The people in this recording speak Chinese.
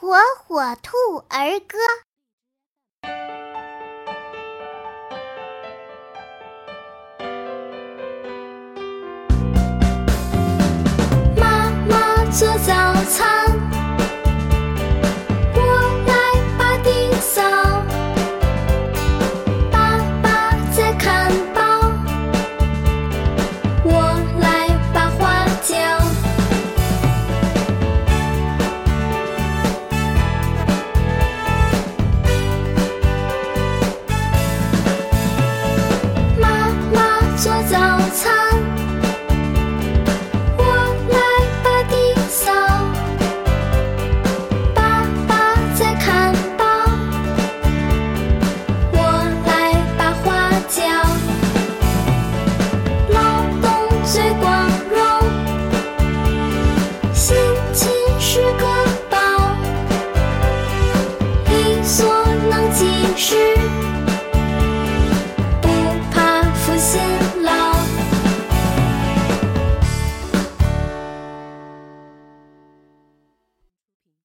火火兔儿歌。做早餐。